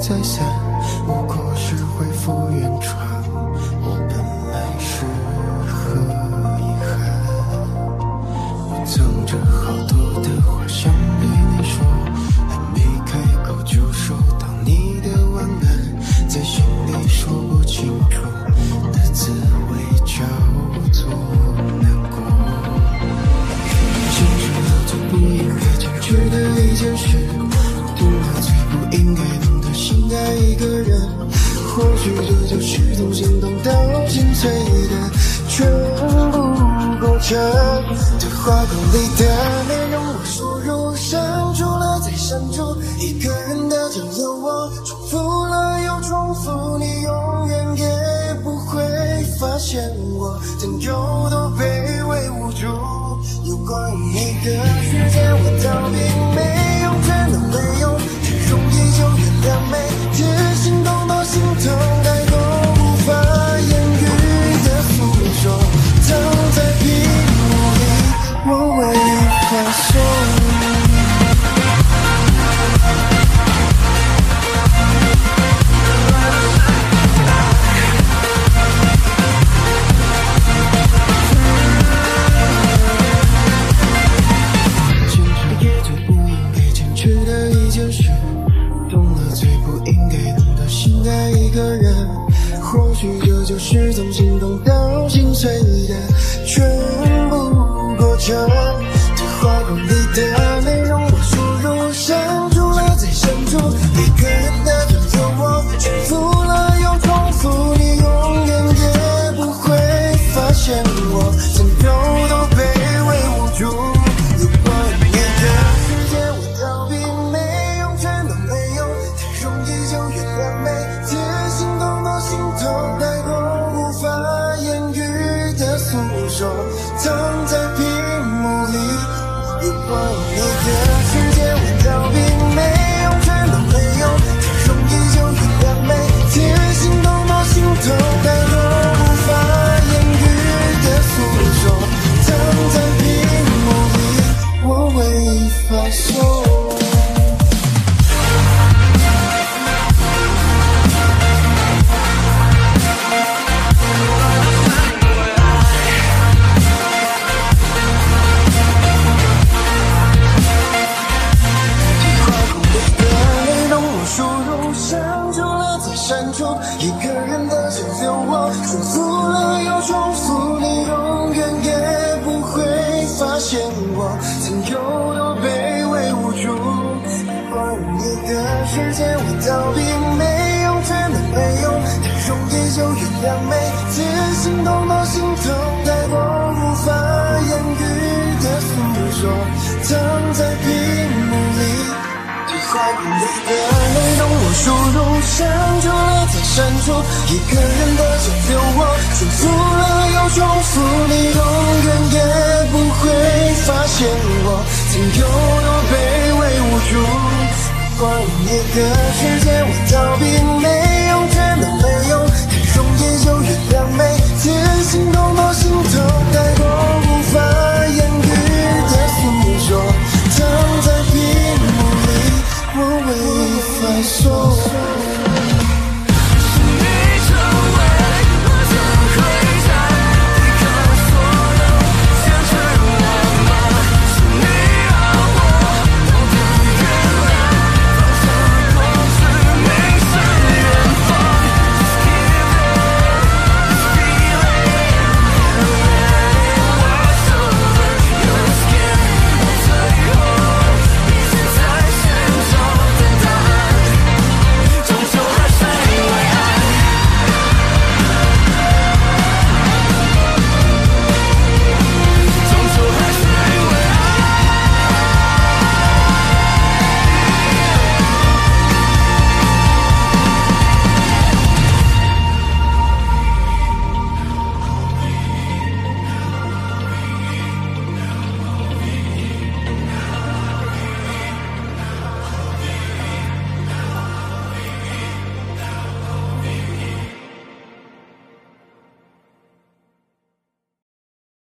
再三，不过是恢复原状。我本来是何遗憾？我藏着好多的话想对你说，还没开口就收到你的晚安，在心里说不清楚的滋味叫做难过。坚持了最不应该坚持的一件事，爱一个人。或许这就是从心动到心碎的全部过程。对话框里的内容我输入删除了再删除，一个人的只有我重复了又重复，你永远也不会发现我曾有多卑微无助。有关于你的世界，我逃避没用，真的没用，太容易就原谅，个人。或许这就是从心动到心碎现我曾有多卑微无助。关于你的世界，我逃避没用，真的没用，太容易就原谅，每次心痛都心痛，太多无法言语的诉说，藏在屏幕里。对话框里的内容我输入删除了再删除，一个人的只有我重复了又重复，你懂见我曾有多卑微无助。关于你的世界，我逃避没